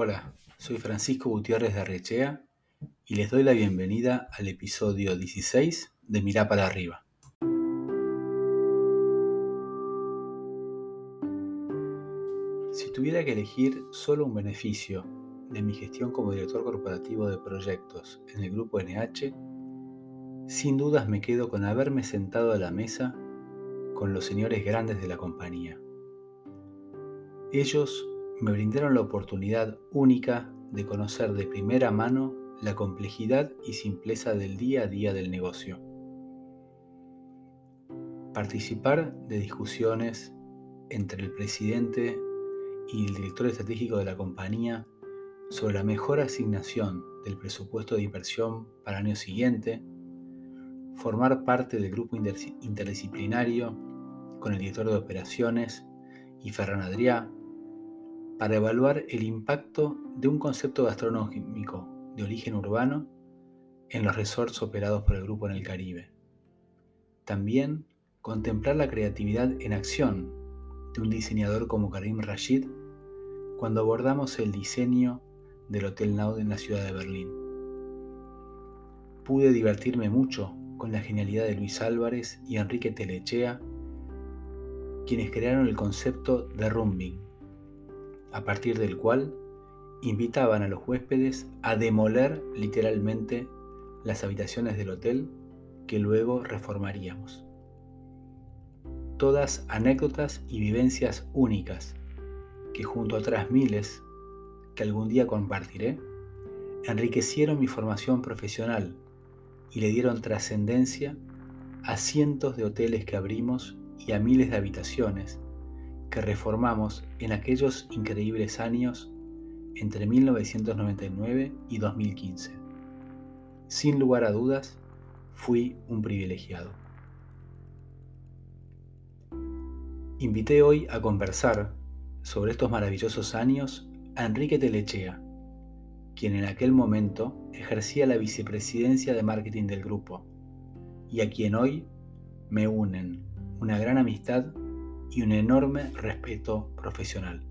Hola, soy Francisco Gutiérrez de Arrechea y les doy la bienvenida al episodio 16 de Mirá para arriba. Si tuviera que elegir solo un beneficio de mi gestión como director corporativo de proyectos en el grupo NH, sin dudas me quedo con haberme sentado a la mesa con los señores grandes de la compañía. Ellos me brindaron la oportunidad única de conocer de primera mano la complejidad y simpleza del día a día del negocio. Participar de discusiones entre el presidente y el director estratégico de la compañía sobre la mejor asignación del presupuesto de inversión para el año siguiente, formar parte del grupo interdisciplinario con el director de operaciones y Ferran Adrià para evaluar el impacto de un concepto gastronómico de origen urbano en los resorts operados por el grupo en el Caribe. También contemplar la creatividad en acción de un diseñador como Karim Rashid cuando abordamos el diseño del Hotel Naud en la ciudad de Berlín. Pude divertirme mucho con la genialidad de Luis Álvarez y Enrique Telechea, quienes crearon el concepto de Rumbing, a partir del cual invitaban a los huéspedes a demoler literalmente las habitaciones del hotel que luego reformaríamos. Todas anécdotas y vivencias únicas que junto a otras miles que algún día compartiré, enriquecieron mi formación profesional y le dieron trascendencia a cientos de hoteles que abrimos y a miles de habitaciones que reformamos en aquellos increíbles años entre 1999 y 2015. Sin lugar a dudas, fui un privilegiado. Invité hoy a conversar sobre estos maravillosos años a Enrique Telechea, quien en aquel momento ejercía la vicepresidencia de marketing del grupo y a quien hoy me unen una gran amistad y un enorme respeto profesional.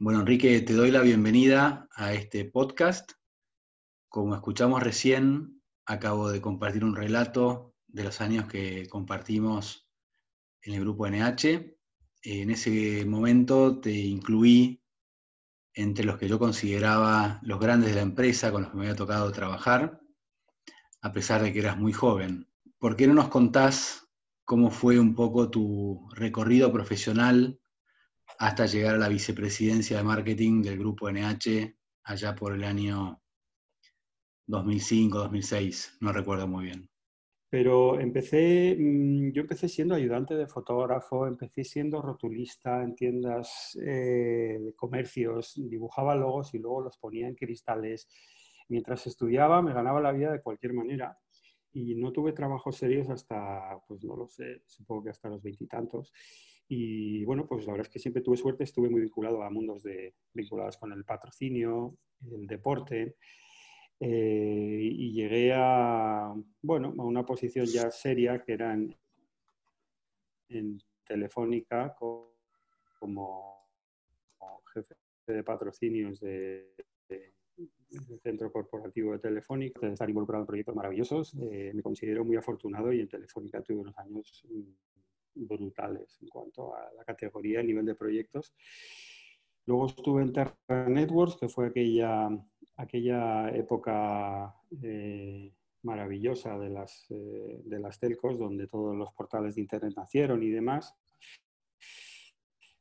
Bueno, Enrique, te doy la bienvenida a este podcast. Como escuchamos recién, acabo de compartir un relato de los años que compartimos en el grupo NH. En ese momento te incluí entre los que yo consideraba los grandes de la empresa con los que me había tocado trabajar, a pesar de que eras muy joven. ¿Por qué no nos contás cómo fue un poco tu recorrido profesional hasta llegar a la vicepresidencia de marketing del grupo NH allá por el año 2005, 2006, no recuerdo muy bien. Pero empecé, mm, yo empecé siendo ayudante de fotógrafo, empecé siendo rotulista en tiendas eh, de comercios, dibujaba logos y luego los ponía en cristales. Mientras estudiaba me ganaba la vida de cualquier manera y no tuve trabajos serios hasta, pues no lo sé, supongo que hasta los veintitantos. Y, bueno, pues la verdad es que siempre tuve suerte, estuve muy vinculado a mundos de, vinculados con el patrocinio, el deporte, eh, y llegué a, bueno, a una posición ya seria que era en, Telefónica como, jefe de patrocinios de corporativo de Telefónica, de estar involucrado en proyectos maravillosos. Eh, me considero muy afortunado y en Telefónica tuve unos años mm, brutales en cuanto a la categoría, el nivel de proyectos. Luego estuve en Terra Networks, que fue aquella, aquella época eh, maravillosa de las, eh, de las telcos, donde todos los portales de Internet nacieron y demás.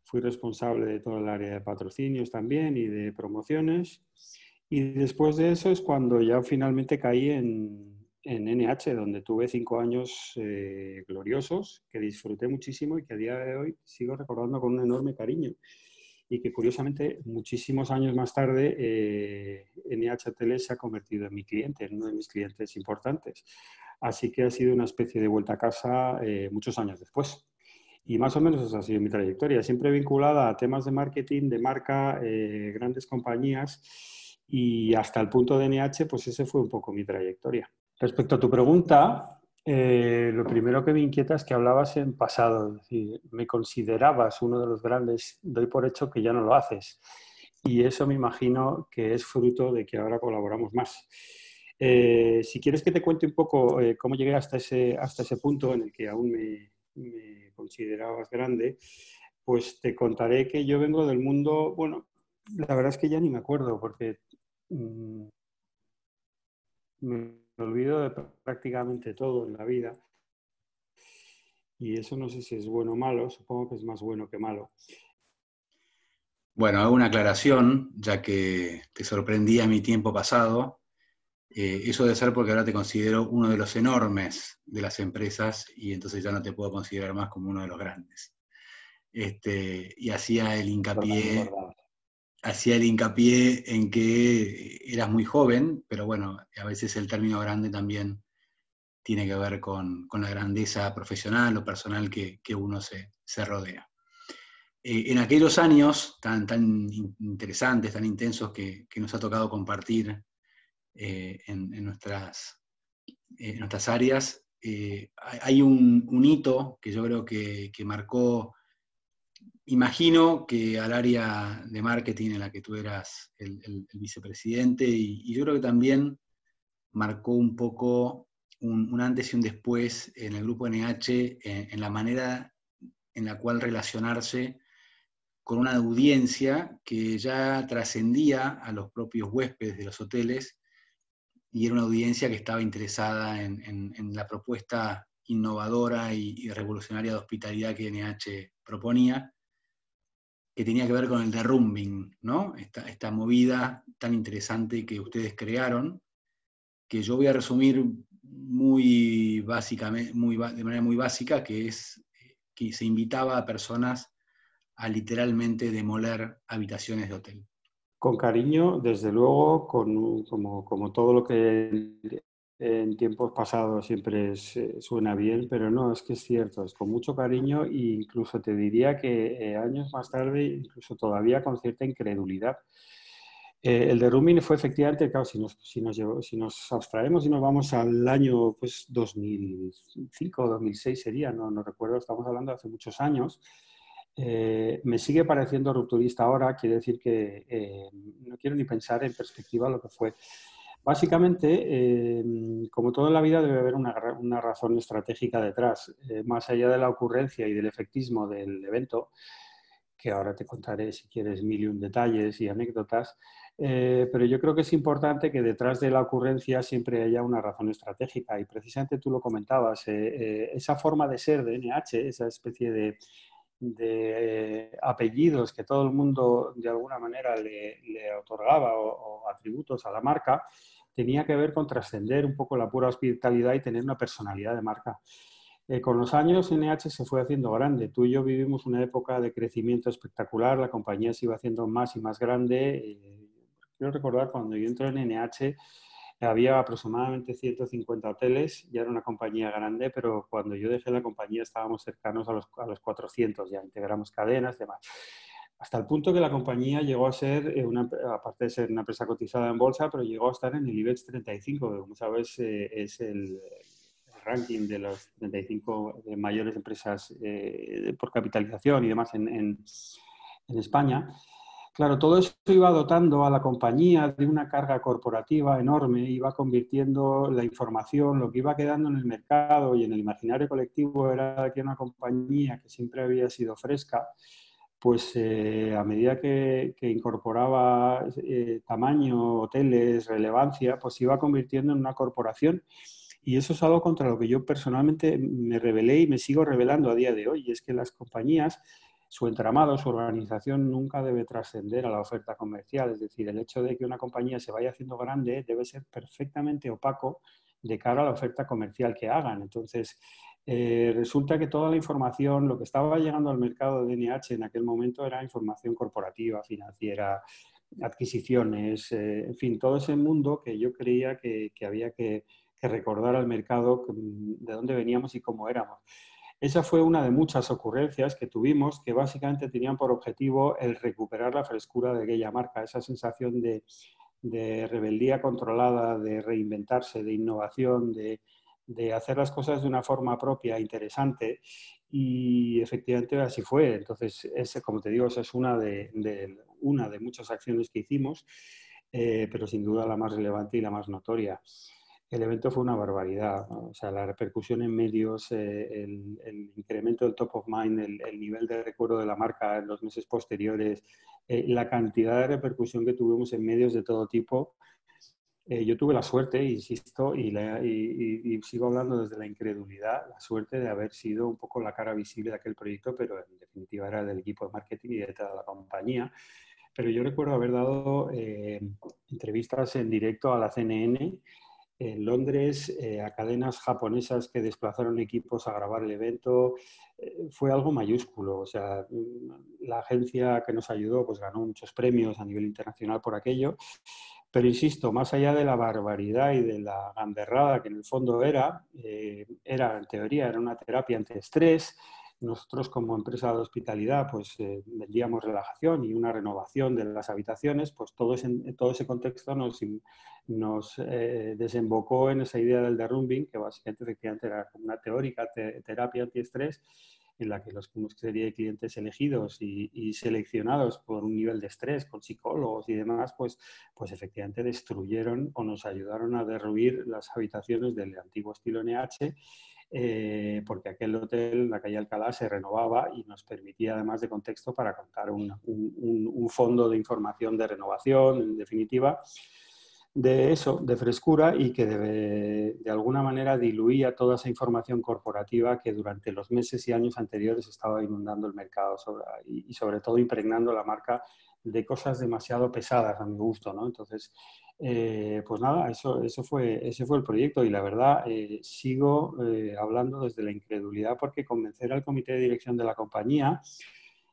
Fui responsable de todo el área de patrocinios también y de promociones. Y después de eso es cuando ya finalmente caí en, en NH, donde tuve cinco años eh, gloriosos que disfruté muchísimo y que a día de hoy sigo recordando con un enorme cariño. Y que curiosamente, muchísimos años más tarde, eh, NH se ha convertido en mi cliente, en uno de mis clientes importantes. Así que ha sido una especie de vuelta a casa eh, muchos años después. Y más o menos esa ha sido mi trayectoria, siempre vinculada a temas de marketing, de marca, grandes compañías y hasta el punto de NH, pues ese fue un poco mi trayectoria. Respecto a tu pregunta, Eh, lo primero que me inquieta es que hablabas en pasado, es decir, me considerabas uno de los grandes, doy por hecho que ya no lo haces. Y eso me imagino que es fruto de que ahora colaboramos más. Eh, si quieres que te cuente un poco eh, cómo llegué hasta ese, hasta ese punto en el que aún me, considerabas grande, pues te contaré que yo vengo del mundo, bueno, la verdad es que ya ni me acuerdo porque mm, me olvido de prácticamente todo en la vida. Y eso no sé si es bueno o malo, supongo que es más bueno que malo. Bueno, hago una aclaración, ya que te sorprendía mi tiempo pasado. Eh, eso debe ser porque ahora te considero uno de los enormes de las empresas y entonces ya no te puedo considerar más como uno de los grandes. Este, y hacía el hincapié hacía el hincapié en que eras muy joven, pero bueno, a veces el término grande también tiene que ver con, la grandeza profesional o personal que, uno se, rodea. Eh, en aquellos años tan, tan interesantes, tan intensos que, nos ha tocado compartir eh, en, nuestras, en nuestras áreas, eh, hay un, hito que yo creo que marcó imagino que al área de marketing en la que tú eras el, vicepresidente, y, yo creo que también marcó un poco un, antes y un después en el grupo NH en, la manera en la cual relacionarse con una audiencia que ya trascendía a los propios huéspedes de los hoteles y era una audiencia que estaba interesada en, la propuesta innovadora y, revolucionaria de hospitalidad que NH proponía que tenía que ver con el derrumbing, ¿no? Esta, movida tan interesante que ustedes crearon, que yo voy a resumir muy básicamente, muy, de manera muy básica, que es que se invitaba a personas a literalmente demoler habitaciones de hotel. Con cariño, desde luego, con, como todo lo que en tiempos pasados siempre suena bien, pero no, es que es cierto, es con mucho cariño e incluso te diría que eh, años más tarde, incluso todavía con cierta incredulidad. Eh, el de Rumin fue efectivamente, claro, si nos, si, nos si nos abstraemos y nos vamos al año pues, 2005 o 2006 sería, no, no recuerdo, estamos hablando de hace muchos años, eh, me sigue pareciendo rupturista ahora, quiere decir que no quiero ni pensar en perspectiva lo que fue. Básicamente, em, como todo en la vida, debe haber una, razón estratégica detrás. Eh, más allá de la ocurrencia y del efectismo del evento, que ahora te contaré si quieres mil y un detalles y anécdotas, eh, pero yo creo que es importante que detrás de la ocurrencia siempre haya una razón estratégica y precisamente tú lo comentabas, eh, esa forma de ser de NH, esa especie de, de eh, apellidos que todo el mundo de alguna manera le, otorgaba o, atributos a la marca, tenía que ver con trascender un poco la pura hospitalidad y tener una personalidad de marca. Eh, con los años NH se fue haciendo grande. Tú y yo vivimos una época de crecimiento espectacular, la compañía se iba haciendo más y más grande. Eh, quiero recordar cuando yo entré en NH, había aproximadamente 150 hoteles, ya era una compañía grande, pero cuando yo dejé la compañía estábamos cercanos a los, a los 400, ya integramos cadenas y demás. Hasta el punto que la compañía llegó a ser, eh, una, aparte de ser una empresa cotizada en bolsa, pero llegó a estar en el IBEX 35, que como sabes eh, es el, ranking de las 35 mayores empresas eh, por capitalización y demás en, en, en España. Claro, todo eso iba dotando a la compañía de una carga corporativa enorme, iba convirtiendo la información, lo que iba quedando en el mercado y en el imaginario colectivo era que una compañía que siempre había sido fresca, pues eh, a medida que, incorporaba eh, tamaño, hoteles, relevancia, pues iba convirtiendo en una corporación. Y eso es algo contra lo que yo personalmente me rebelé y me sigo rebelando a día de hoy. Y es que las compañías su entramado, su organización nunca debe trascender a la oferta comercial. Es decir, el hecho de que una compañía se vaya haciendo grande debe ser perfectamente opaco de cara a la oferta comercial que hagan. Entonces, eh, resulta que toda la información, lo que estaba llegando al mercado de NH en aquel momento era información corporativa, financiera, adquisiciones, eh, en fin, todo ese mundo que yo creía que, había que, que recordar al mercado de dónde veníamos y cómo éramos. Esa fue una de muchas ocurrencias que tuvimos que básicamente tenían por objetivo el recuperar la frescura de aquella marca, esa sensación de, rebeldía controlada, de reinventarse, de innovación, de, hacer las cosas de una forma propia, interesante, y efectivamente así fue. Entonces, ese, como te digo, esa es una de, una de muchas acciones que hicimos, eh, pero sin duda la más relevante y la más notoria. El evento fue una barbaridad, o sea, la repercusión en medios, eh, el, incremento del top of mind, el, nivel de recuerdo de la marca en los meses posteriores, eh, la cantidad de repercusión que tuvimos en medios de todo tipo, eh, yo tuve la suerte, insisto, y, sigo hablando desde la incredulidad, la suerte de haber sido un poco la cara visible de aquel proyecto, pero en definitiva era del equipo de marketing y de toda la compañía. Pero yo recuerdo haber dado eh, entrevistas en directo a la CNN en Londres, eh, a cadenas japonesas que desplazaron equipos a grabar el evento. fue algo mayúsculo. O sea, mm, la agencia que nos ayudó pues ganó muchos premios a nivel internacional por aquello. Pero insisto, más allá de la barbaridad y de la gamberrada que en el fondo era, eh, era en teoría, era una terapia antiestrés. Nosotros como empresa de hospitalidad pues eh, vendíamos relajación y una renovación de las habitaciones, pues todo ese, todo ese contexto nos, nos eh, desembocó en esa idea del derrumbing, que básicamente efectivamente era una teórica terapia antiestrés en la que los, serie de clientes elegidos y, seleccionados por un nivel de estrés con psicólogos y demás, pues, pues efectivamente destruyeron o nos ayudaron a derruir las habitaciones del antiguo estilo NH. Eh, porque aquel hotel, la calle Alcalá, se renovaba y nos permitía, además de contexto, para contar un, un fondo de información de renovación, en definitiva, de eso, de frescura y que de, de, alguna manera diluía toda esa información corporativa que durante los meses y años anteriores estaba inundando el mercado y, sobre todo impregnando la marca de cosas demasiado pesadas a mi gusto, ¿no? Entonces, eh, pues nada, eso, eso fue, ese fue el proyecto y la verdad eh, sigo eh, hablando desde la incredulidad porque convencer al comité de dirección de la compañía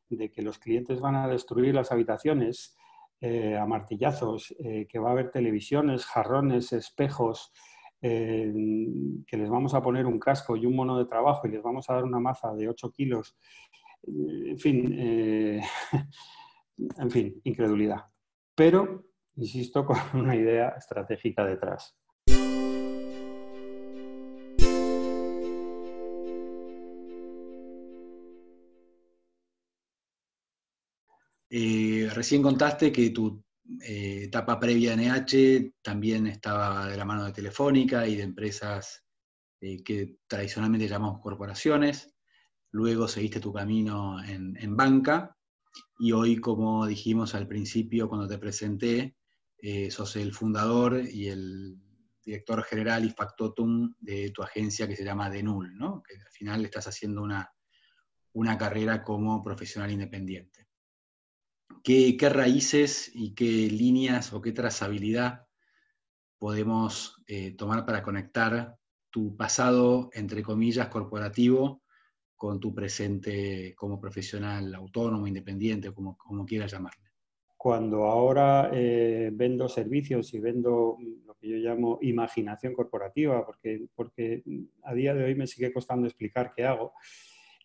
de que los clientes van a destruir las habitaciones eh, a martillazos, que va a haber televisiones, jarrones, espejos, que les vamos a poner un casco y un mono de trabajo y les vamos a dar una maza de 8 kilos. En fin, en fin, incredulidad. Pero, insisto, con una idea estratégica detrás. Recién contaste que tu eh, etapa previa en NH también estaba de la mano de Telefónica y de empresas eh, que tradicionalmente llamamos corporaciones. Luego seguiste tu camino en, banca y hoy, como dijimos al principio cuando te presenté, sos el fundador y el director general y factotum de tu agencia que se llama Denul, ¿no? que al final estás haciendo una, una carrera como profesional independiente qué, raíces y qué líneas o qué trazabilidad podemos eh, tomar para conectar tu pasado, entre comillas, corporativo con tu presente como profesional autónomo, independiente, como, como quieras llamarle. Cuando ahora eh, vendo servicios y vendo lo que yo llamo imaginación corporativa, porque, porque a día de hoy me sigue costando explicar qué hago,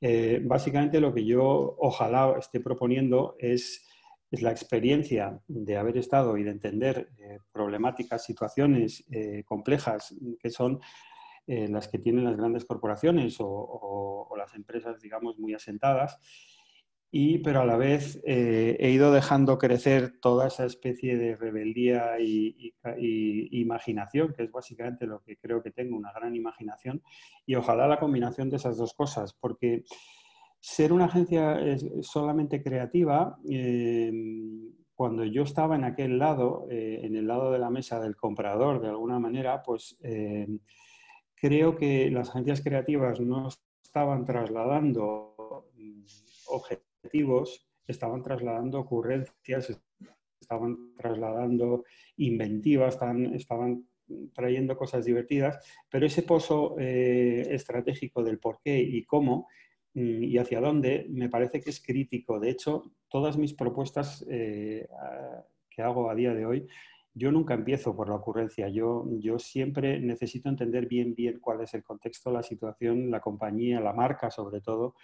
eh, básicamente lo que yo ojalá esté proponiendo es es la experiencia de haber estado y de entender eh, problemáticas, situaciones eh, complejas que son eh, las que tienen las grandes corporaciones o, las empresas, digamos, muy asentadas. Y, pero a la vez he ido dejando crecer toda esa especie de rebeldía y, imaginación, que es básicamente lo que creo que tengo, una gran imaginación, y ojalá la combinación de esas dos cosas, porque ser una agencia solamente creativa, em, cuando yo estaba en aquel lado, eh, en el lado de la mesa del comprador, de alguna manera, pues em, creo que las agencias creativas no estaban trasladando mm, objetivos, estaban trasladando ocurrencias, estaban trasladando inventivas, estaban, trayendo cosas divertidas, pero ese pozo eh, estratégico del por qué y cómo Mm, y hacia dónde, me parece que es crítico. De hecho, todas mis propuestas eh, que hago a día de hoy, yo nunca empiezo por la ocurrencia. Yo, yo siempre necesito entender bien, bien cuál es el contexto, la situación, la compañía, la marca sobre todo,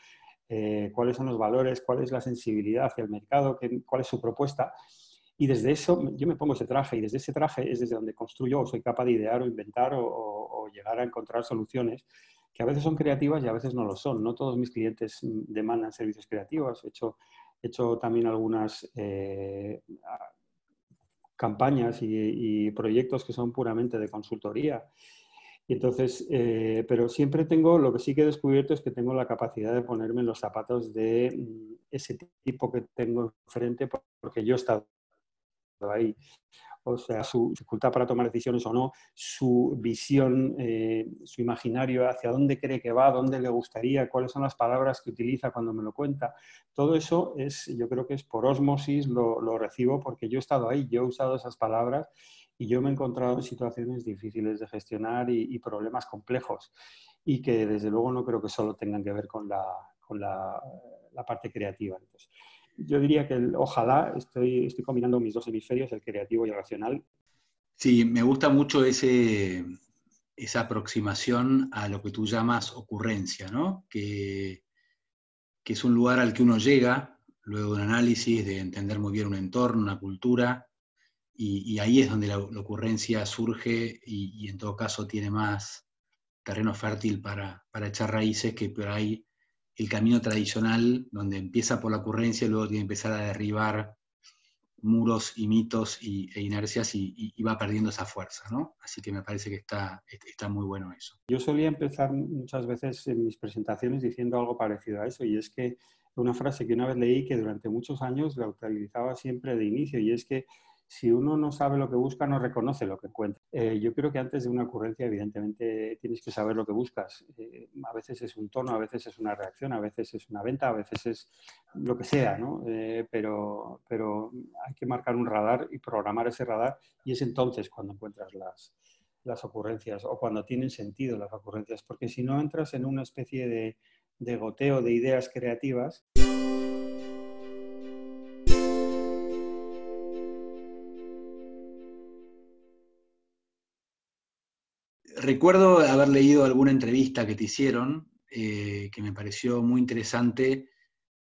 eh, cuáles son los valores, cuál es la sensibilidad hacia el mercado, cuál es su propuesta. Y desde eso yo me pongo ese traje y desde ese traje es desde donde construyo o soy capaz de idear o inventar o, llegar a encontrar soluciones que a veces son creativas y a veces no lo son. No todos mis clientes demandan servicios creativos. He hecho, he hecho también algunas eh, campañas y, proyectos que son puramente de consultoría. entonces, eh, pero siempre tengo, lo que sí que he descubierto es que tengo la capacidad de ponerme en los zapatos de mm, ese tipo que tengo enfrente porque yo he estado ahí. O sea, su dificultad para tomar decisiones o no, su visión, eh, su imaginario, hacia dónde cree que va, dónde le gustaría, cuáles son las palabras que utiliza cuando me lo cuenta. Todo eso es, yo creo que es por osmosis, lo, lo recibo porque yo he estado ahí, yo he usado esas palabras y yo me he encontrado en situaciones difíciles de gestionar y, problemas complejos y que desde luego no creo que solo tengan que ver con la, con la, la parte creativa. Entonces, yo diría que ojalá estoy, estoy combinando mis dos hemisferios, el creativo y el racional. Sí, me gusta mucho ese, esa aproximación a lo que tú llamas ocurrencia, ¿no? Que, que es un lugar al que uno llega luego de un análisis, de entender muy bien un entorno, una cultura, y, ahí es donde la, ocurrencia surge y, en todo caso tiene más terreno fértil para, para echar raíces que por ahí el camino tradicional, donde empieza por la ocurrencia y luego tiene que empezar a derribar muros y mitos y, e inercias y, va perdiendo esa fuerza, ¿no? Así que me parece que está, está muy bueno eso. Yo solía empezar muchas veces en mis presentaciones diciendo algo parecido a eso, y es que una frase que una vez leí que durante muchos años la utilizaba siempre de inicio, y es que si uno no sabe lo que busca, no reconoce lo que encuentra. Eh, yo creo que antes de una ocurrencia, evidentemente, tienes que saber lo que buscas. Eh, a veces es un tono, a veces es una reacción, a veces es una venta, a veces es lo que sea, ¿no? Eh, pero, pero hay que marcar un radar y programar ese radar y es entonces cuando encuentras las, las ocurrencias o cuando tienen sentido las ocurrencias, porque si no entras en una especie de, de goteo de ideas creativas. Recuerdo haber leído alguna entrevista que te hicieron, eh, que me pareció muy interesante,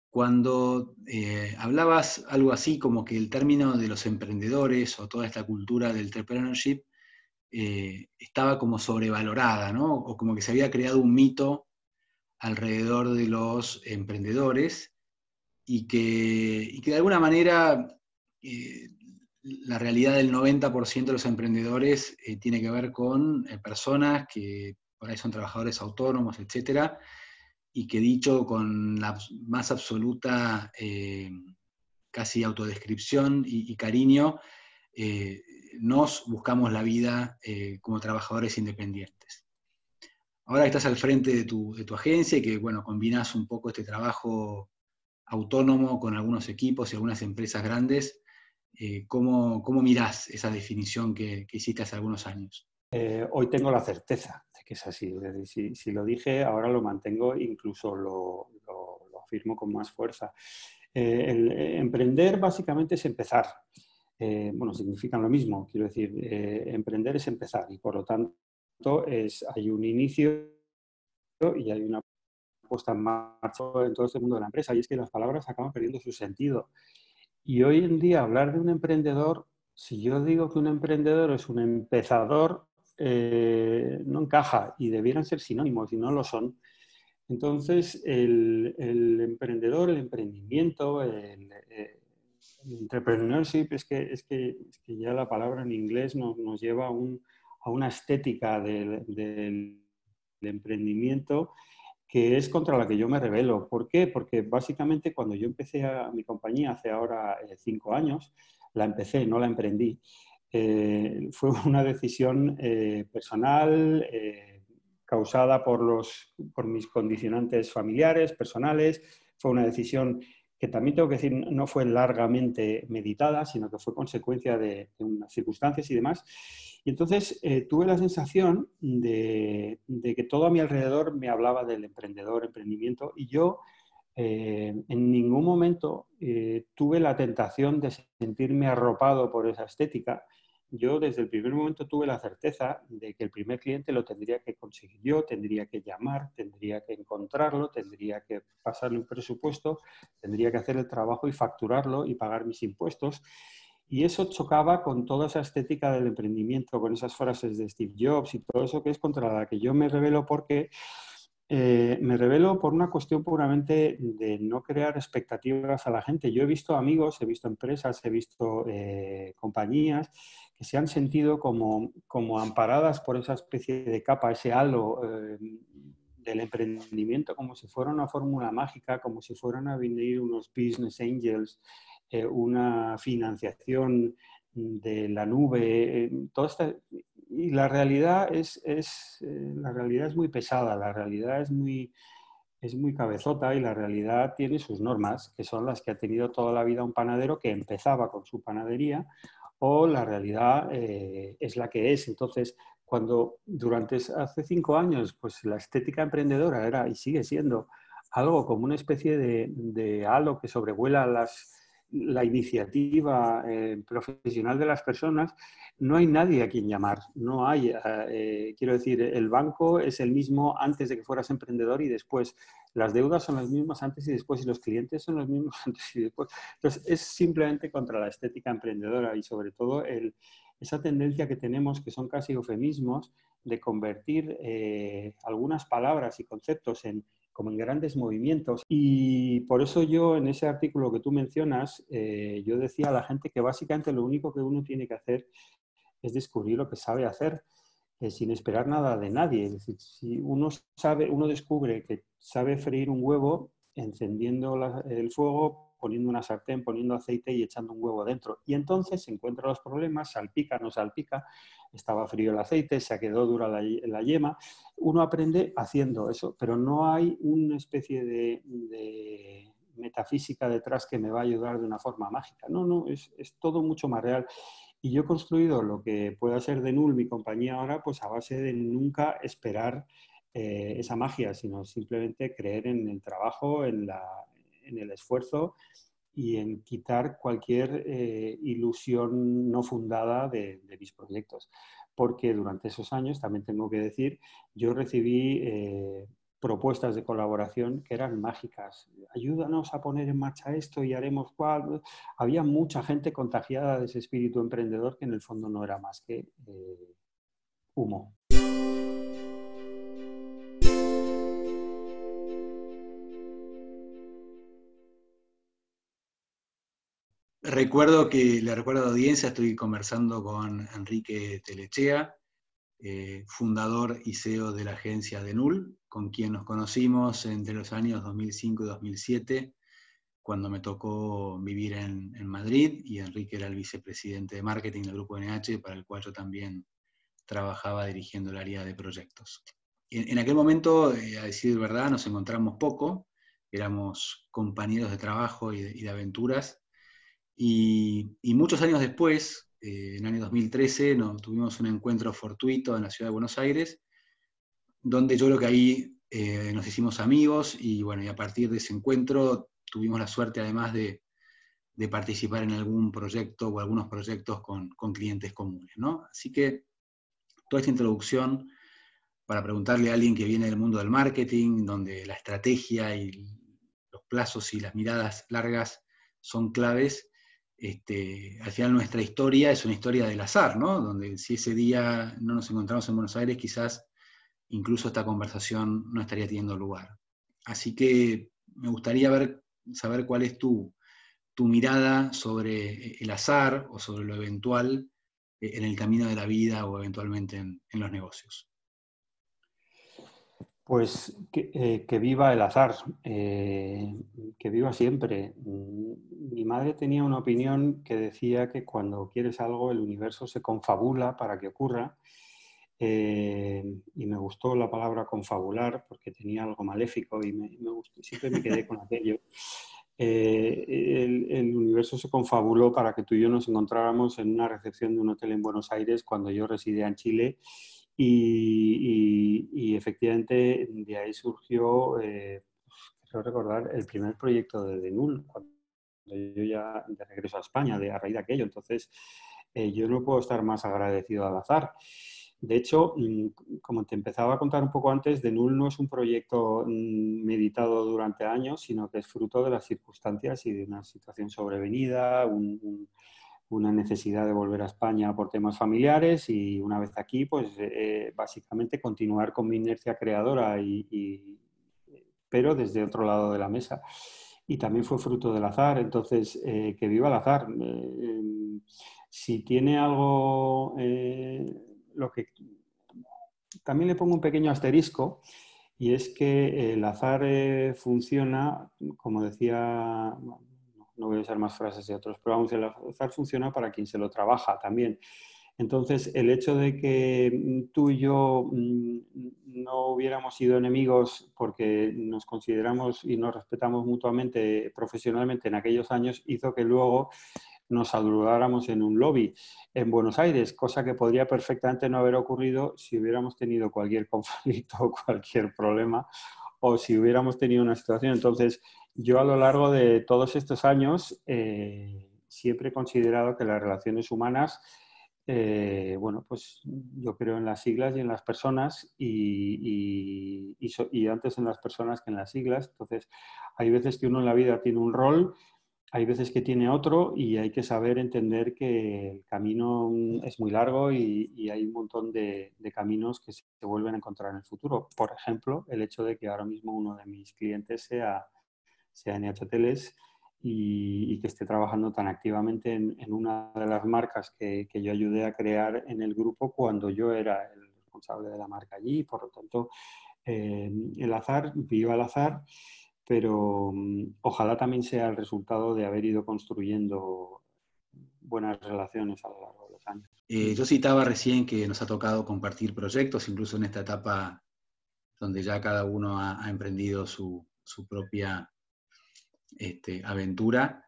cuando eh, hablabas algo así como que el término de los emprendedores o toda esta cultura del entrepreneurship eh, estaba como sobrevalorada, ¿no? O como que se había creado un mito alrededor de los emprendedores y que, que de alguna manera la realidad del 90% de los emprendedores eh, tiene que ver con eh, personas que por ahí son trabajadores autónomos, etcétera, y que dicho con la más absoluta eh, casi autodescripción y, cariño, nos buscamos la vida como trabajadores independientes. Ahora que estás al frente de tu, de tu agencia y que, bueno, combinas un poco este trabajo autónomo con algunos equipos y algunas empresas grandes, eh, ¿cómo, ¿cómo, mirás esa definición que, hiciste hace algunos años? Eh, hoy tengo la certeza de que es así. si, lo dije, ahora lo mantengo, incluso lo, lo, afirmo con más fuerza. Eh, el, emprender básicamente es empezar. bueno, significan lo mismo, quiero decir, emprender es empezar y por lo tanto es, hay un inicio y hay una puesta en marcha en todo este mundo de la empresa y es que las palabras acaban perdiendo su sentido y hoy en día hablar de un emprendedor, si yo digo que un emprendedor es un empezador, eh, no encaja y debieran ser sinónimos y no lo son. Entonces, el, emprendedor, el emprendimiento, el, entrepreneurship, es que, es, que, ya la palabra en inglés nos, lleva a una estética del emprendimiento que es contra la que yo me rebelo. ¿Por qué? Porque básicamente cuando yo empecé a mi compañía hace ahora eh, cinco años, la empecé, no la emprendí. Eh, fue una decisión eh, personal, causada por, los, por mis condicionantes familiares, personales. Fue una decisión que también tengo que decir no fue largamente meditada, sino que fue consecuencia de, de unas circunstancias y demás. Y entonces eh, tuve la sensación de, que todo a mi alrededor me hablaba del emprendedor, emprendimiento, y yo eh, en ningún momento eh, tuve la tentación de sentirme arropado por esa estética. Yo desde el primer momento tuve la certeza de que el primer cliente lo tendría que conseguir yo, tendría que llamar, tendría que encontrarlo, tendría que pasarle un presupuesto, tendría que hacer el trabajo y facturarlo y pagar mis impuestos. Y eso chocaba con toda esa estética del emprendimiento, con esas frases de Steve Jobs y todo eso que es contra que yo me revelo porque eh, me revelo por una cuestión puramente de no crear expectativas a la gente. Yo he visto amigos, he visto empresas, he visto eh, compañías que se han sentido como, como, amparadas por esa especie de capa, ese halo eh, del emprendimiento, como si fuera una fórmula mágica, como si fueran a venir unos business angels, una financiación de la nube, todo este, y la realidad es, es eh, la realidad es muy pesada, la realidad es muy, es muy cabezota y la realidad tiene sus normas, que son las que ha tenido toda la vida un panadero que empezaba con su panadería, o la realidad eh, es la que es. Entonces, cuando durante hace cinco años, pues la estética emprendedora era y sigue siendo algo como una especie de, de halo que sobrevuela las, la iniciativa eh, profesional de las personas, no hay nadie a quien llamar. No hay, eh, eh, quiero decir, el banco es el mismo antes de que fueras emprendedor y después. Las deudas son las mismas antes y después y los clientes son los mismos antes y después. Entonces, es simplemente contra la estética emprendedora y sobre todo esa tendencia que tenemos, que son casi eufemismos, de convertir algunas palabras y conceptos en como en grandes movimientos. Y por eso yo en ese artículo que tú mencionas, eh, yo decía a la gente que básicamente lo único que uno tiene que hacer es descubrir lo que sabe hacer eh, sin esperar nada de nadie. Es decir, si uno sabe, uno descubre que sabe freír un huevo encendiendo el fuego, poniendo una sartén, poniendo aceite y echando un huevo dentro. Y entonces se encuentra los problemas, salpica, no salpica, estaba frío el aceite, se quedó dura la, yema. Uno aprende haciendo eso, pero no hay una especie de, metafísica detrás que me va a ayudar de una forma mágica. No, no, es, todo mucho más real. Y yo he construido lo que pueda ser de Null, mi compañía ahora, pues a base de nunca esperar eh, esa magia, sino simplemente creer en el trabajo, en, la, en el esfuerzo y en quitar cualquier eh, ilusión no fundada de, mis proyectos. Porque durante esos años, también tengo que decir, yo recibí eh, propuestas de colaboración que eran mágicas. Ayúdanos a poner en marcha esto y haremos cual. Había mucha gente contagiada de ese espíritu emprendedor que en el fondo no era más que eh, humo. Recuerdo que, le recuerdo a audiencia, estoy conversando con Enrique Telechea, eh, fundador y CEO de la agencia Denul, con quien nos conocimos entre los años 2005 y 2007, cuando me tocó vivir en, Madrid, y Enrique era el vicepresidente de marketing del grupo NH, para el cual yo también trabajaba dirigiendo el área de proyectos. En, aquel momento, eh, a decir verdad, nos encontramos poco, éramos compañeros de trabajo y de aventuras, y, muchos años después, eh, en el año 2013, tuvimos un encuentro fortuito en la ciudad de Buenos Aires, donde yo creo que ahí eh, nos hicimos amigos y bueno, y a partir de ese encuentro tuvimos la suerte además de, participar en algún proyecto o algunos proyectos con, clientes comunes. ¿no? Así que toda esta introducción para preguntarle a alguien que viene del mundo del marketing, donde la estrategia y los plazos y las miradas largas son claves, este, al final nuestra historia es una historia del azar, ¿no? Donde si ese día no nos encontramos en Buenos Aires, quizás incluso esta conversación no estaría teniendo lugar. Así que me gustaría ver, saber cuál es tu, mirada sobre el azar o sobre lo eventual eh, en el camino de la vida o eventualmente en los negocios. Pues que, eh, viva el azar, eh, que viva siempre. Mm, mi madre tenía una opinión que decía que cuando quieres algo el universo se confabula para que ocurra. Eh, y me gustó la palabra confabular porque tenía algo maléfico y me, gustó, siempre me quedé con aquello. el, el, universo se confabuló para que tú y yo nos encontráramos en una recepción de un hotel en Buenos Aires cuando yo residía en Chile y, efectivamente de ahí surgió, eh, creo recordar, el primer proyecto de Denul, cuando yo ya de regreso a España, de, a raíz de aquello. Entonces, eh, yo no puedo estar más agradecido al azar. De hecho, mm, como te empezaba a contar un poco antes, Denul no es un proyecto mm, meditado durante años, sino que es fruto de las circunstancias y de una situación sobrevenida, un una necesidad de volver a España por temas familiares y una vez aquí, pues eh, básicamente continuar con mi inercia creadora, y, pero desde otro lado de la mesa. Y también fue fruto del azar, entonces eh, que viva el azar. Eh, si tiene algo, lo que también le pongo un pequeño asterisco, y es que el azar funciona, como decía no voy a usar más frases de otros, pero vamos, el azar funciona para quien se lo trabaja también. Entonces, el hecho de que mm, tú y yo mm, no hubiéramos sido enemigos porque nos consideramos y nos respetamos mutuamente profesionalmente en aquellos años hizo que luego nos saludáramos en un lobby en Buenos Aires, cosa que podría perfectamente no haber ocurrido si hubiéramos tenido cualquier conflicto o cualquier problema o si hubiéramos tenido una situación. Entonces, yo a lo largo de todos estos años eh, siempre he considerado que las relaciones humanas, eh, bueno, pues yo creo en las siglas y en las personas y, y, antes en las personas que en las siglas. Entonces, hay veces que uno en la vida tiene un rol, hay veces que tiene otro y hay que saber entender que el camino es muy largo y, hay un montón de, de, caminos que se vuelven a encontrar en el futuro. Por ejemplo, el hecho de que ahora mismo uno de mis clientes sea sea NH Hoteles, y, que esté trabajando tan activamente en, una de las marcas que, yo ayudé a crear en el grupo cuando yo era el responsable de la marca allí. Por lo tanto, eh, el azar, viva el azar, pero mm, ojalá también sea el resultado de haber ido construyendo buenas relaciones a lo largo de los años. Eh, yo citaba recién que nos ha tocado compartir proyectos, incluso en esta etapa donde ya cada uno ha, emprendido su, su propia este, aventura.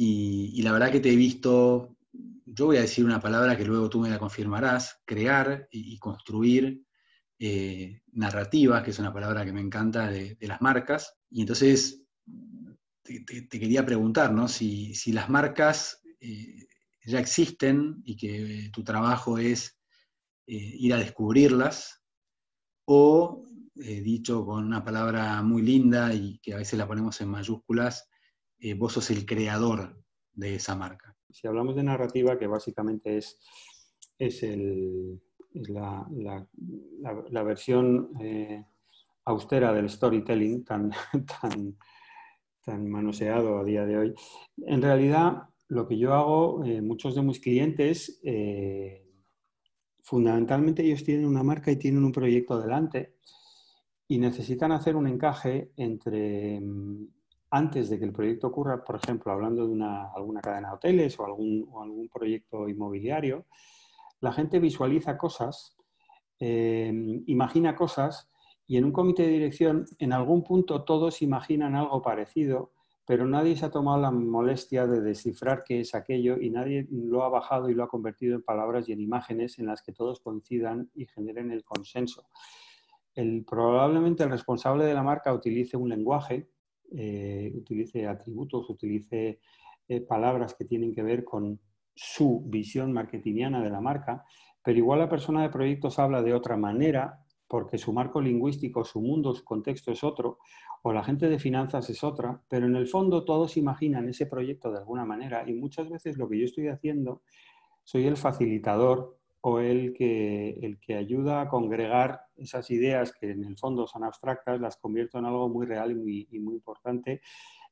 Y, la verdad que te he visto, yo voy a decir una palabra que luego tú me la confirmarás, crear y, construir eh, narrativas, que es una palabra que me encanta de, las marcas. Y entonces te, quería preguntar, ¿no? Si, las marcas eh, ya existen y que tu trabajo es eh, ir a descubrirlas, o dicho con una palabra muy linda y que a veces la ponemos en mayúsculas, eh, vos sos el creador de esa marca. Si hablamos de narrativa, que básicamente es, es, la, versión eh, austera del storytelling tan, tan, tan manoseado a día de hoy, en realidad lo que yo hago, muchos de mis clientes, fundamentalmente ellos tienen una marca y tienen un proyecto delante y necesitan hacer un encaje entre mm, antes de que el proyecto ocurra, por ejemplo, hablando de una, alguna cadena de hoteles o algún, proyecto inmobiliario, la gente visualiza cosas, eh, imagina cosas y en un comité de dirección en algún punto todos imaginan algo parecido, pero nadie se ha tomado la molestia de descifrar qué es aquello y nadie lo ha bajado y lo ha convertido en palabras y en imágenes en las que todos coincidan y generen el consenso. Probablemente el responsable de la marca utilice un lenguaje, eh, utilice atributos, utilice eh, palabras que tienen que ver con su visión marketingiana de la marca, pero igual la persona de proyectos habla de otra manera porque su marco lingüístico, su mundo, su contexto es otro, o la gente de finanzas es otra, pero en el fondo todos imaginan ese proyecto de alguna manera y muchas veces lo que yo estoy haciendo, soy el facilitador o el que, el que ayuda a congregar esas ideas que en el fondo son abstractas, las convierto en algo muy real y muy, muy importante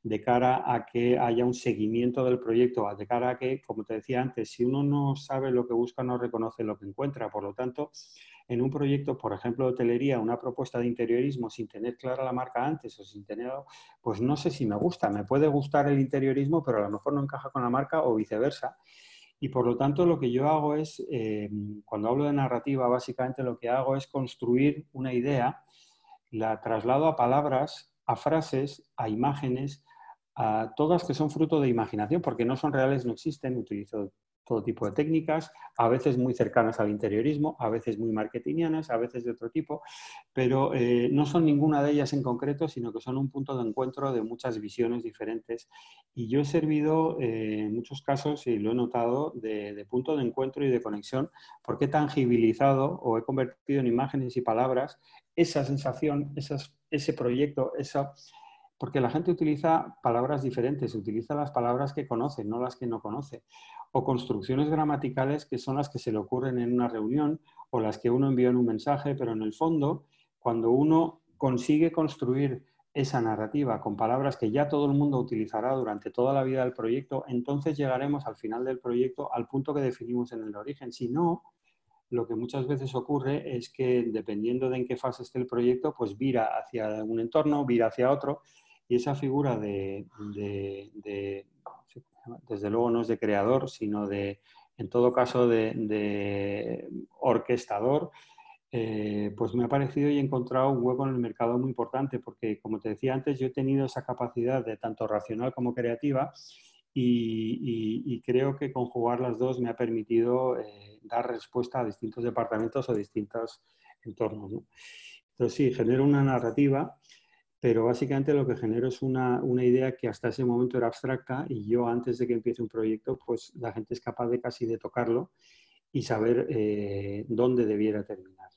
de cara a que haya un seguimiento del proyecto, de cara a que, como te decía antes, si uno no sabe lo que busca, no reconoce lo que encuentra. Por lo tanto, en un proyecto, por ejemplo, de hotelería, una propuesta de interiorismo sin tener clara la marca antes o sin tener, pues no sé si me gusta. Me puede gustar el interiorismo, pero a lo mejor no encaja con la marca o viceversa. Y por lo tanto lo que yo hago es, eh, cuando hablo de narrativa, básicamente lo que hago es construir una idea, la traslado a palabras, a frases, a imágenes, a todas que son fruto de imaginación, porque no son reales, no existen, utilizo todo tipo de técnicas, a veces muy cercanas al interiorismo, a veces muy marketingianas, a veces de otro tipo, pero eh, no son ninguna de ellas en concreto, sino que son un punto de encuentro de muchas visiones diferentes. Y yo he servido eh, en muchos casos, y lo he notado, de, punto de encuentro y de conexión, porque he tangibilizado o he convertido en imágenes y palabras esa sensación, ese proyecto, esa porque la gente utiliza palabras diferentes, utiliza las palabras que conoce, no las que no conoce, o construcciones gramaticales que son las que se le ocurren en una reunión o las que uno envió en un mensaje, pero en el fondo, cuando uno consigue construir esa narrativa con palabras que ya todo el mundo utilizará durante toda la vida del proyecto, entonces llegaremos al final del proyecto al punto que definimos en el origen. Si no, lo que muchas veces ocurre es que dependiendo de en qué fase esté el proyecto, pues vira hacia un entorno, vira hacia otro, y esa figura de, desde luego no es de creador, sino de, en todo caso, de, orquestador, eh, pues me ha parecido y he encontrado un hueco en el mercado muy importante, porque como te decía antes, yo he tenido esa capacidad de tanto racional como creativa y, creo que conjugar las dos me ha permitido eh, dar respuesta a distintos departamentos o distintos entornos. Entonces sí, genero una narrativa, pero básicamente lo que genero es una, una, idea que hasta ese momento era abstracta y yo antes de que empiece un proyecto, pues la gente es capaz de casi de tocarlo y saber eh, dónde debiera terminar.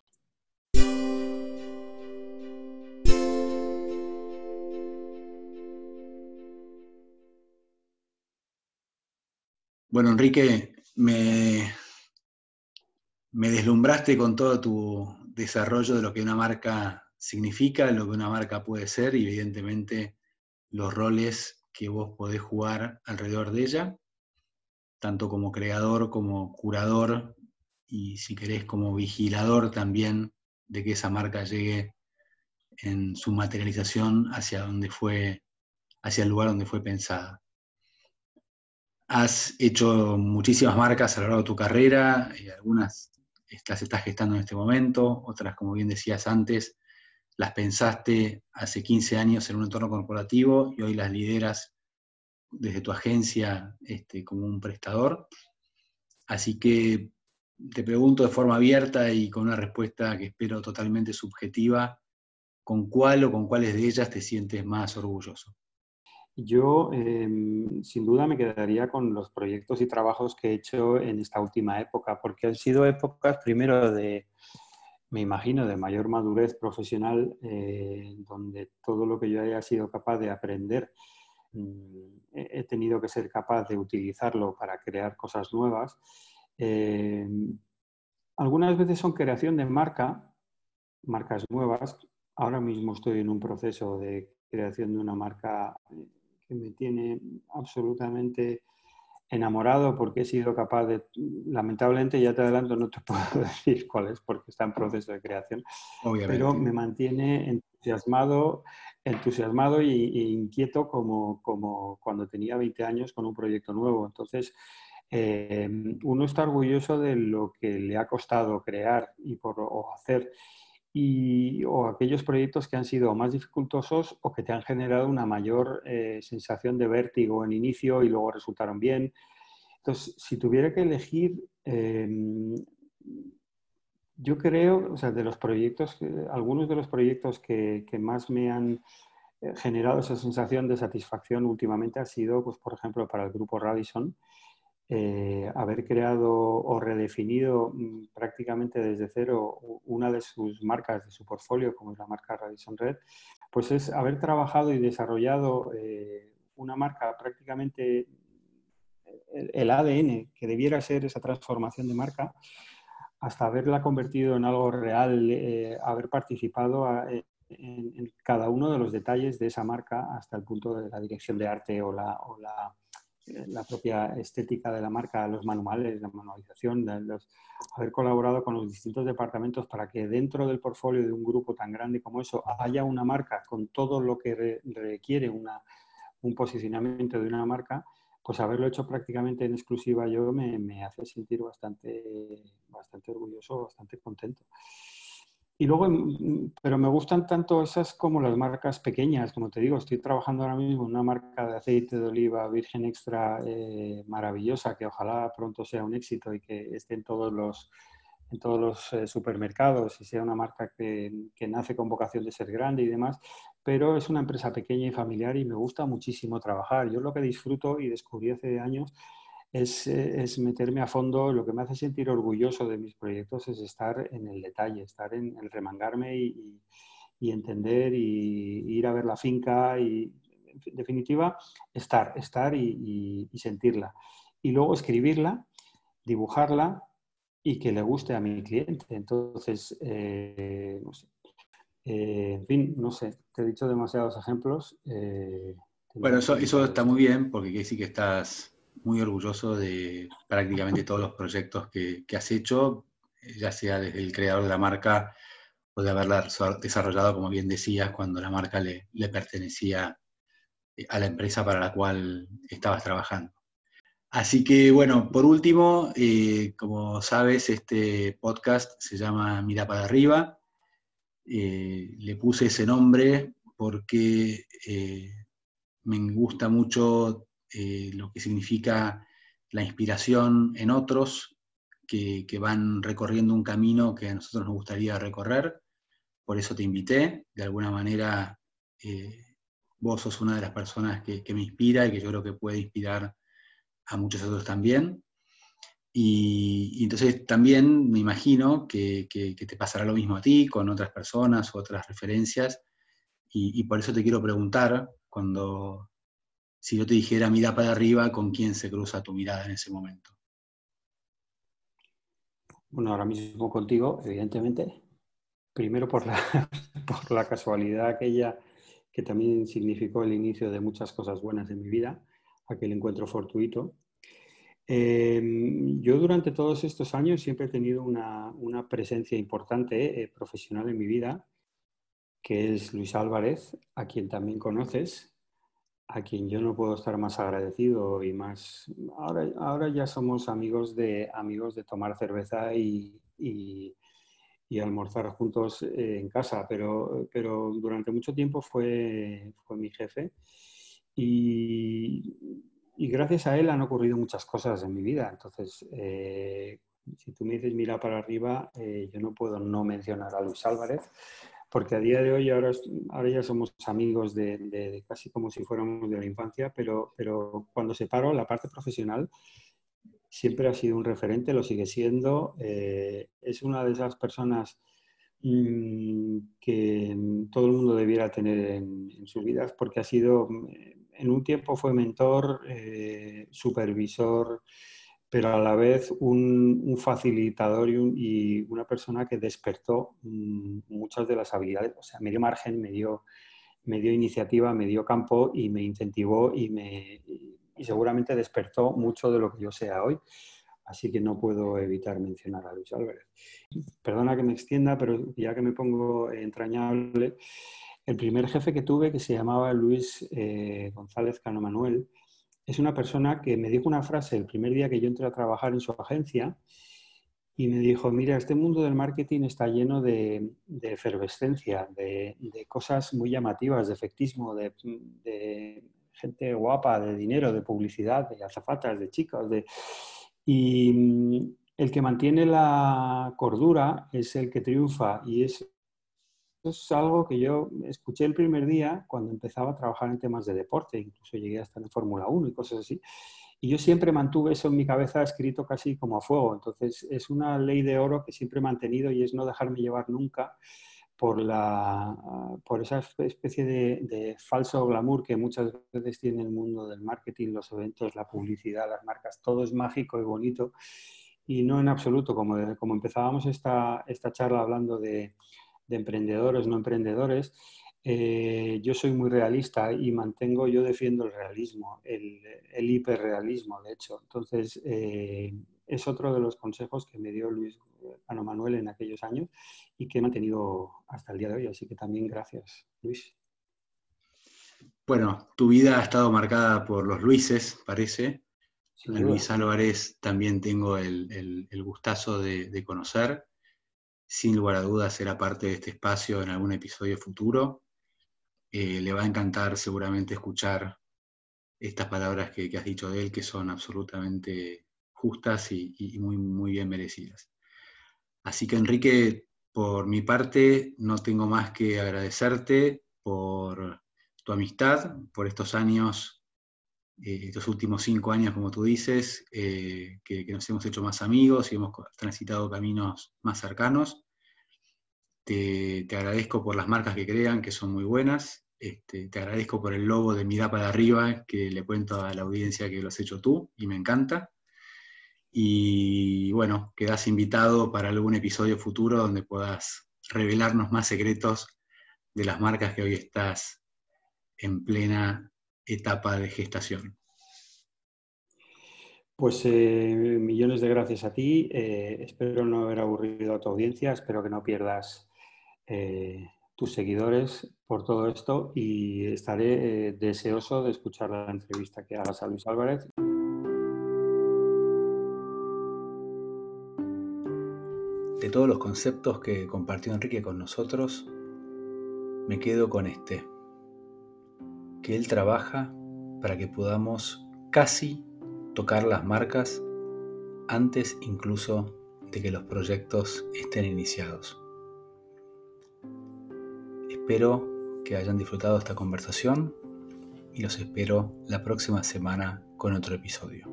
Bueno, Enrique, me, me deslumbraste con todo tu desarrollo de lo que una marca significa, lo que una marca puede ser y evidentemente los roles que vos podés jugar alrededor de ella, tanto como creador como curador y si querés como vigilador también de que esa marca llegue en su materialización hacia donde fue, hacia el lugar donde fue pensada. Has hecho muchísimas marcas a lo largo de tu carrera, y algunas las estás gestando en este momento, otras, como bien decías antes, las pensaste hace 15 años en un entorno corporativo y hoy las lideras desde tu agencia este, como un prestador. Así que te pregunto de forma abierta y con una respuesta que espero totalmente subjetiva, ¿con cuál o con cuáles de ellas te sientes más orgulloso? Yo, em, sin duda, me quedaría con los proyectos y trabajos que he hecho en esta última época, porque han sido épocas, primero, de, me imagino, de mayor madurez profesional, eh, donde todo lo que yo haya sido capaz de aprender, mm, he tenido que ser capaz de utilizarlo para crear cosas nuevas. Em, algunas veces son creación de marca, marcas nuevas. Ahora mismo estoy en un proceso de creación de una marca eh, que me tiene absolutamente enamorado porque he sido capaz de, lamentablemente ya te adelanto, no te puedo decir cuál es porque está en proceso de creación, pero me mantiene entusiasmado, entusiasmado e inquieto como, como, cuando tenía 20 años con un proyecto nuevo. Entonces, eh, uno está orgulloso de lo que le ha costado crear y por, o hacer y, o aquellos proyectos que han sido más dificultosos o que te han generado una mayor eh, sensación de vértigo en inicio y luego resultaron bien. Entonces, si tuviera que elegir, em, yo creo, o sea, de los proyectos, algunos de los proyectos que, que más me han eh, generado esa sensación de satisfacción últimamente ha sido, pues, por ejemplo, para el grupo Radisson, eh, haber creado o redefinido mm, prácticamente desde cero una de sus marcas de su portfolio, como es la marca Radisson Red, pues es haber trabajado y desarrollado eh, una marca prácticamente el, ADN que debiera ser esa transformación de marca, hasta haberla convertido en algo real, eh, haber participado en, en, cada uno de los detalles de esa marca hasta el punto de la dirección de arte o la, o la la propia estética de la marca, los manuales, la manualización, haber colaborado con los distintos departamentos para que dentro del portfolio de un grupo tan grande como eso haya una marca con todo lo que requiere un posicionamiento de una marca, pues haberlo hecho prácticamente en exclusiva yo me, me hace sentir bastante, bastante orgulloso, bastante contento. Y luego, mm, pero me gustan tanto esas como las marcas pequeñas, como te digo, estoy trabajando ahora mismo en una marca de aceite de oliva virgen extra eh, maravillosa, que ojalá pronto sea un éxito y que esté en todos los, en todos los eh, supermercados y sea una marca que, que, nace con vocación de ser grande y demás, pero es una empresa pequeña y familiar y me gusta muchísimo trabajar. Yo lo que disfruto y descubrí hace años es, es, meterme a fondo. Lo que me hace sentir orgulloso de mis proyectos es estar en el detalle, estar en el remangarme y, y entender y, ir a ver la finca y, en definitiva, estar, estar y, sentirla. Y luego escribirla, dibujarla y que le guste a mi cliente. Entonces, eh, no sé. Eh, en fin, no sé, te he dicho demasiados ejemplos. Eh, bueno, eso, eso está muy bien porque quiere decir que estás muy orgulloso de prácticamente todos los proyectos que, que has hecho, ya sea desde el creador de la marca o de haberla desarrollado, como bien decías, cuando la marca le, pertenecía eh, a la empresa para la cual estabas trabajando. Así que bueno, por último, eh, como sabes, este podcast se llama Mira para arriba. Eh, le puse ese nombre porque me gusta mucho lo que significa la inspiración en otros que, van recorriendo un camino que a nosotros nos gustaría recorrer. Por eso te invité. De alguna manera, vos sos una de las personas que, me inspira y que yo creo que puede inspirar a muchos otros también. Y, entonces también me imagino que, te pasará lo mismo a ti, con otras personas otras referencias. Y, por eso te quiero preguntar, cuando, si yo te dijera mira para arriba, ¿con quién se cruza tu mirada en ese momento? Bueno, ahora mismo contigo, evidentemente. Primero por la, por la casualidad aquella que también significó el inicio de muchas cosas buenas en mi vida, aquel encuentro fortuito. Em, yo durante todos estos años siempre he tenido una, presencia importante eh, profesional en mi vida, que es Luis Álvarez, a quien también conoces, a quien yo no puedo estar más agradecido y más... Ahora, ahora ya somos amigos de, amigos de tomar cerveza y, y almorzar juntos eh, en casa, pero, pero durante mucho tiempo fue, fue mi jefe y, y, gracias a él han ocurrido muchas cosas en mi vida. Entonces, eh, si tú me dices mira para arriba, eh, yo no puedo no mencionar a Luis Álvarez, porque a día de hoy ahora, ahora ya somos amigos de, casi como si fuéramos de la infancia, pero, pero cuando separo la parte profesional, siempre ha sido un referente, lo sigue siendo. Eh, es una de esas personas mm, que todo el mundo debiera tener en, sus vidas porque ha sido, en un tiempo fue mentor, eh, supervisor, pero a la vez un, facilitador y, una persona que despertó mm, muchas de las habilidades, o sea, me dio margen, me dio, me dio iniciativa, me dio campo y me incentivó y me, y seguramente despertó mucho de lo que yo sea hoy. Así que no puedo evitar mencionar a Luis Álvarez. Perdona que me extienda, pero ya que me pongo entrañable, el primer jefe que tuve, que se llamaba Luis eh, González Cano Manuel, es una persona que me dijo una frase el primer día que yo entré a trabajar en su agencia y me dijo, mira, este mundo del marketing está lleno de, efervescencia, de, cosas muy llamativas, de efectismo, de, gente guapa, de dinero, de publicidad, de azafatas, de chicos. De... Y mm, el que mantiene la cordura es el que triunfa y es, es algo que yo escuché el primer día cuando empezaba a trabajar en temas de deporte, incluso llegué a estar en Fórmula 1 y cosas así. Y yo siempre mantuve eso en mi cabeza escrito casi como a fuego. Entonces es una ley de oro que siempre he mantenido y es no dejarme llevar nunca por, la, por esa especie de, falso glamour que muchas veces tiene el mundo del marketing, los eventos, la publicidad, las marcas, todo es mágico y bonito y no en absoluto, como, como empezábamos esta, esta charla hablando de, emprendedores, no emprendedores, eh, yo soy muy realista y mantengo, yo defiendo el realismo, el, el hiperrealismo, de hecho. Entonces, eh, es otro de los consejos que me dio Luis Ano Manuel en aquellos años y que he mantenido hasta el día de hoy. Así que también gracias, Luis. Bueno, tu vida ha estado marcada por los Luises, parece. Luis Álvarez también tengo el, gustazo de, conocer. Sin lugar a dudas será parte de este espacio en algún episodio futuro. Eh, le va a encantar seguramente escuchar estas palabras que, que, has dicho de él, que son absolutamente justas y, muy, muy bien merecidas. Así que Enrique, por mi parte, no tengo más que agradecerte por tu amistad, por estos años, estos últimos cinco años, como tú dices, eh, que, nos hemos hecho más amigos y hemos transitado caminos más cercanos. te, agradezco por las marcas que crean, que son muy buenas. Este, te agradezco por el logo de Mira para arriba, que le cuento a la audiencia que lo has hecho tú y me encanta. Y bueno, quedas invitado para algún episodio futuro donde puedas revelarnos más secretos de las marcas que hoy estás en plena etapa de gestación. Pues eh, millones de gracias a ti. Eh, espero no haber aburrido a tu audiencia. Espero que no pierdas eh, tus seguidores por todo esto y estaré deseoso de escuchar la entrevista que hagas a Luis Álvarez. De todos los conceptos que compartió Enrique con nosotros, me quedo con este, que él trabaja para que podamos casi tocar las marcas antes incluso de que los proyectos estén iniciados. Espero que hayan disfrutado esta conversación y los espero la próxima semana con otro episodio.